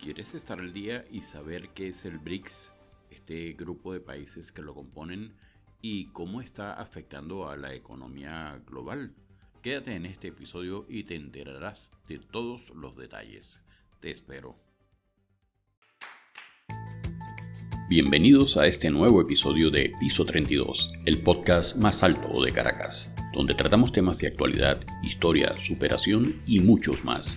¿Quieres estar al día y saber qué es el BRICS, este grupo de países que lo componen, y cómo está afectando a la economía global? Quédate en este episodio y te enterarás de todos los detalles. Te espero. Bienvenidos a este nuevo episodio de Piso 32, el podcast más alto de Caracas, donde tratamos temas de actualidad, historia, superación y muchos más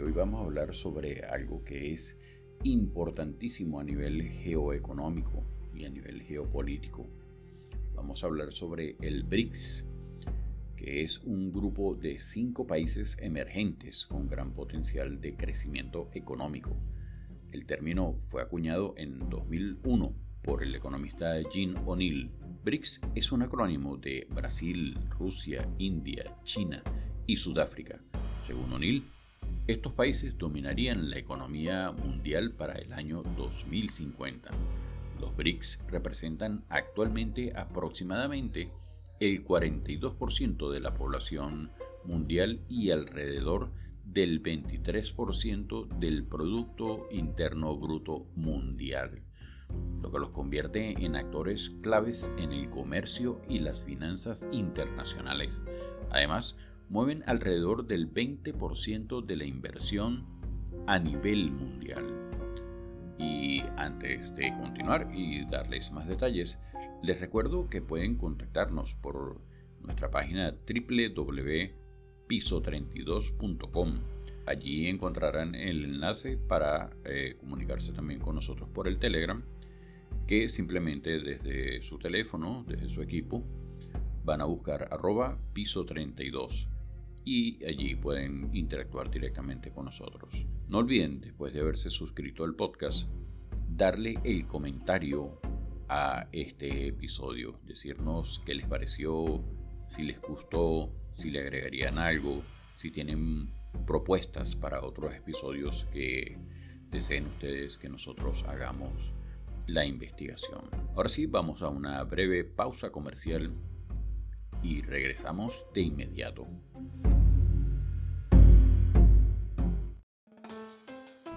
Hoy vamos a hablar sobre algo que es importantísimo a nivel geoeconómico y a nivel geopolítico. Vamos a hablar sobre el BRICS, que es un grupo de cinco países emergentes con gran potencial de crecimiento económico. El término fue acuñado en 2001 por el economista Jean O'Neill. BRICS es un acrónimo de Brasil, Rusia, India, China y Sudáfrica. Según O'Neill, estos países dominarían la economía mundial para el año 2050. Los BRICS representan actualmente aproximadamente el 42% de la población mundial y alrededor del 23% del Producto Interno Bruto Mundial, lo que los convierte en actores claves en el comercio y las finanzas internacionales. Además, mueven alrededor del 20% de la inversión a nivel mundial. Y antes de continuar y darles más detalles, les recuerdo que pueden contactarnos por nuestra página www.piso32.com. Allí encontrarán el enlace para eh, comunicarse también con nosotros por el Telegram, que simplemente desde su teléfono, desde su equipo, van a buscar arroba piso 32 y allí pueden interactuar directamente con nosotros. No olviden, después de haberse suscrito al podcast, darle el comentario a este episodio, decirnos qué les pareció, si les gustó, si le agregarían algo, si tienen propuestas para otros episodios que deseen ustedes que nosotros hagamos la investigación. Ahora sí, vamos a una breve pausa comercial y regresamos de inmediato.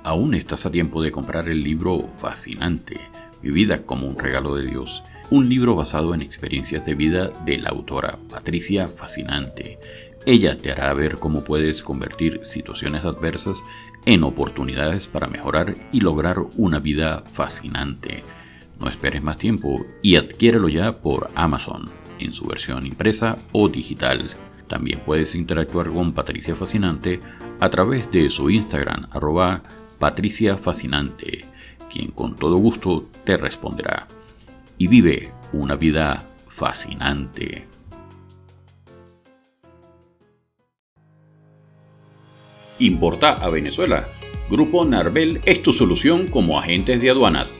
Aún estás a tiempo de comprar el libro Fascinante, Mi vida como un regalo de Dios, un libro basado en experiencias de vida de la autora Patricia Fascinante. Ella te hará ver cómo puedes convertir situaciones adversas en oportunidades para mejorar y lograr una vida fascinante. No esperes más tiempo y adquiérelo ya por Amazon, en su versión impresa o digital. También puedes interactuar con Patricia Fascinante a través de su Instagram, Patricia Fascinante, quien con todo gusto te responderá. Y vive una vida fascinante. Importa a Venezuela. Grupo Narvel es tu solución como agentes de aduanas.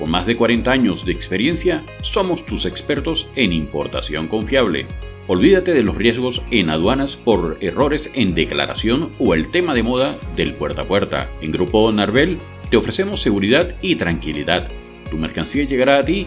Con más de 40 años de experiencia, somos tus expertos en importación confiable. Olvídate de los riesgos en aduanas por errores en declaración o el tema de moda del puerta a puerta. En Grupo Narvel te ofrecemos seguridad y tranquilidad tu mercancía llegará a ti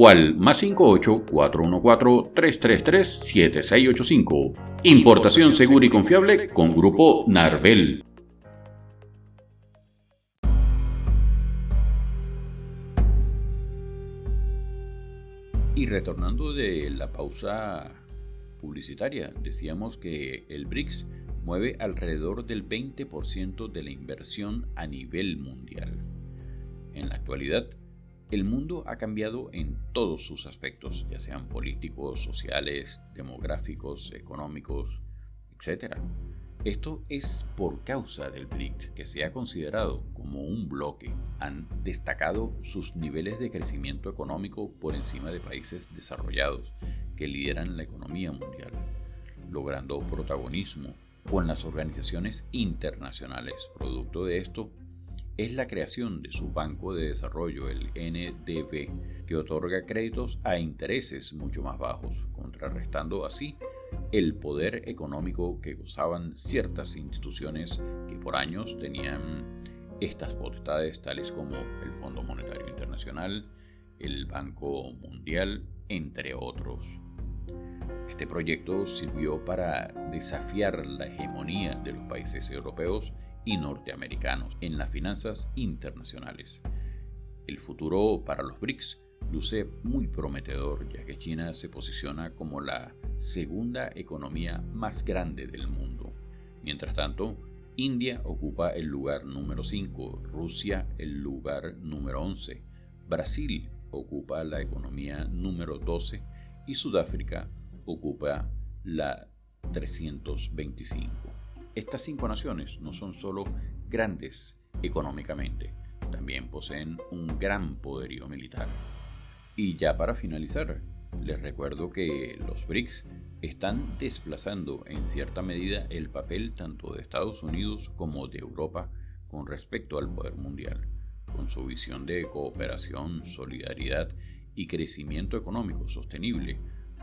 o al más 58 414 333 7685. Importación segura y confiable con Grupo Narvel. Y retornando de la pausa publicitaria, decíamos que el BRICS mueve alrededor del 20% de la inversión a nivel mundial. En la actualidad, el mundo ha cambiado en todos sus aspectos, ya sean políticos, sociales, demográficos, económicos, etc. Esto es por causa del BRICS, que se ha considerado como un bloque. Han destacado sus niveles de crecimiento económico por encima de países desarrollados que lideran la economía mundial, logrando protagonismo con las organizaciones internacionales. Producto de esto es la creación de su Banco de Desarrollo, el NDB, que otorga créditos a intereses mucho más bajos, contrarrestando así el poder económico que gozaban ciertas instituciones que por años tenían estas potestades, tales como el Fondo Monetario Internacional, el Banco Mundial, entre otros. Este proyecto sirvió para desafiar la hegemonía de los países europeos y norteamericanos en las finanzas internacionales. El futuro para los BRICS luce muy prometedor ya que China se posiciona como la segunda economía más grande del mundo. Mientras tanto, India ocupa el lugar número 5, Rusia el lugar número 11, Brasil ocupa la economía número 12 y Sudáfrica ocupa la 325. Estas cinco naciones no son solo grandes económicamente, también poseen un gran poderío militar. Y ya para finalizar, les recuerdo que los BRICS están desplazando en cierta medida el papel tanto de Estados Unidos como de Europa con respecto al poder mundial, con su visión de cooperación, solidaridad y crecimiento económico sostenible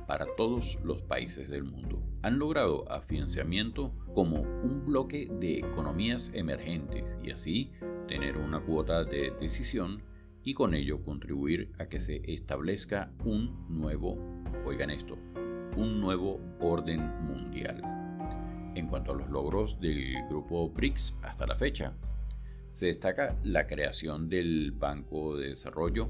para todos los países del mundo. Han logrado afianzamiento como un bloque de economías emergentes y así tener una cuota de decisión y con ello contribuir a que se establezca un nuevo, oigan esto, un nuevo orden mundial. En cuanto a los logros del grupo BRICS hasta la fecha, se destaca la creación del Banco de Desarrollo,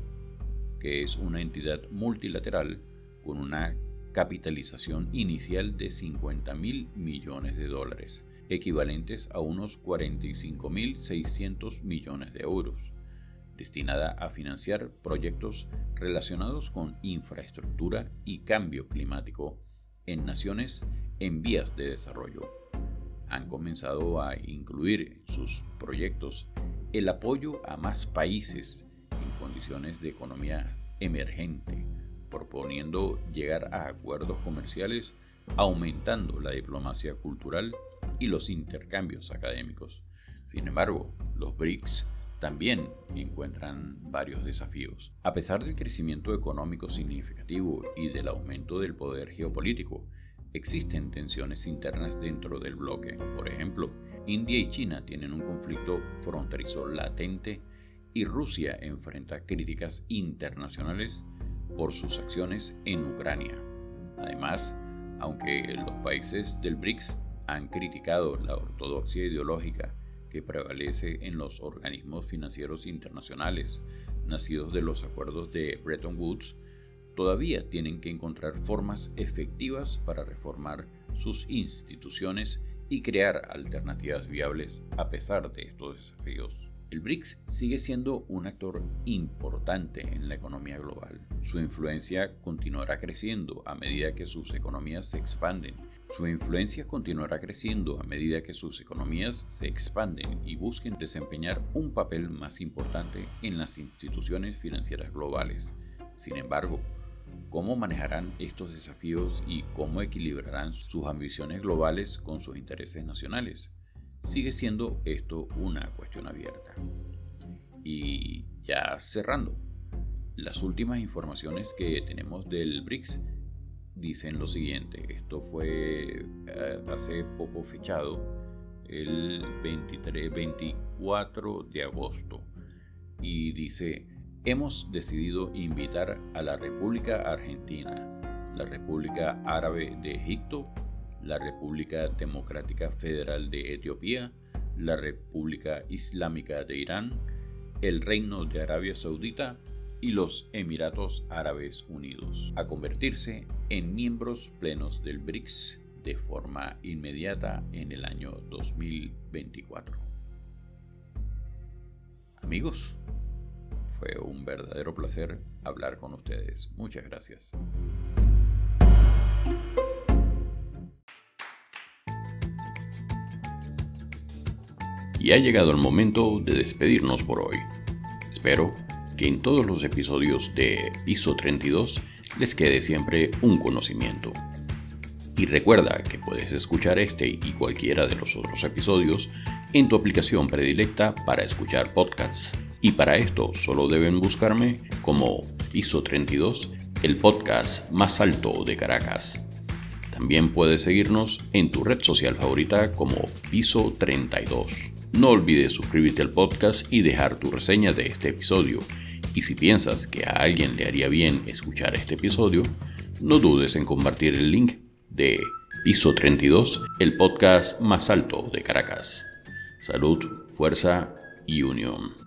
que es una entidad multilateral con una capitalización inicial de 50 mil millones de dólares, equivalentes a unos 45 mil 600 millones de euros destinada a financiar proyectos relacionados con infraestructura y cambio climático en naciones en vías de desarrollo. Han comenzado a incluir en sus proyectos el apoyo a más países en condiciones de economía emergente, proponiendo llegar a acuerdos comerciales aumentando la diplomacia cultural y los intercambios académicos. Sin embargo, los BRICS también encuentran varios desafíos. A pesar del crecimiento económico significativo y del aumento del poder geopolítico, existen tensiones internas dentro del bloque. Por ejemplo, India y China tienen un conflicto fronterizo latente y Rusia enfrenta críticas internacionales por sus acciones en Ucrania. Además, aunque los países del BRICS han criticado la ortodoxia ideológica que prevalece en los organismos financieros internacionales nacidos de los acuerdos de Bretton Woods, todavía tienen que encontrar formas efectivas para reformar sus instituciones y crear alternativas viables a pesar de estos desafíos. El BRICS sigue siendo un actor importante en la economía global. Su influencia continuará creciendo a medida que sus economías se expanden su influencia continuará creciendo a medida que sus economías se expanden y busquen desempeñar un papel más importante en las instituciones financieras globales. Sin embargo, ¿cómo manejarán estos desafíos y cómo equilibrarán sus ambiciones globales con sus intereses nacionales? Sigue siendo esto una cuestión abierta. Y ya cerrando, las últimas informaciones que tenemos del BRICS dicen lo siguiente, esto fue eh, hace poco fechado, el 23, 24 de agosto, y dice, hemos decidido invitar a la República Argentina, la República Árabe de Egipto, la República Democrática Federal de Etiopía, la República Islámica de Irán, el Reino de Arabia Saudita y los Emiratos Árabes Unidos a convertirse en miembros plenos del BRICS de forma inmediata en el año 2024. Amigos, fue un verdadero placer hablar con ustedes. Muchas gracias. Y ha llegado el momento de despedirnos por hoy. Espero que en todos los episodios de Piso 32 les quede siempre un conocimiento. Y recuerda que puedes escuchar este y cualquiera de los otros episodios en tu aplicación predilecta para escuchar podcasts. Y para esto solo deben buscarme como Piso 32, el podcast más alto de Caracas. También puedes seguirnos en tu red social favorita como Piso 32. No olvides suscribirte al podcast y dejar tu reseña de este episodio. Y si piensas que a alguien le haría bien escuchar este episodio, no dudes en compartir el link de Piso 32, el podcast más alto de Caracas. Salud, fuerza y unión.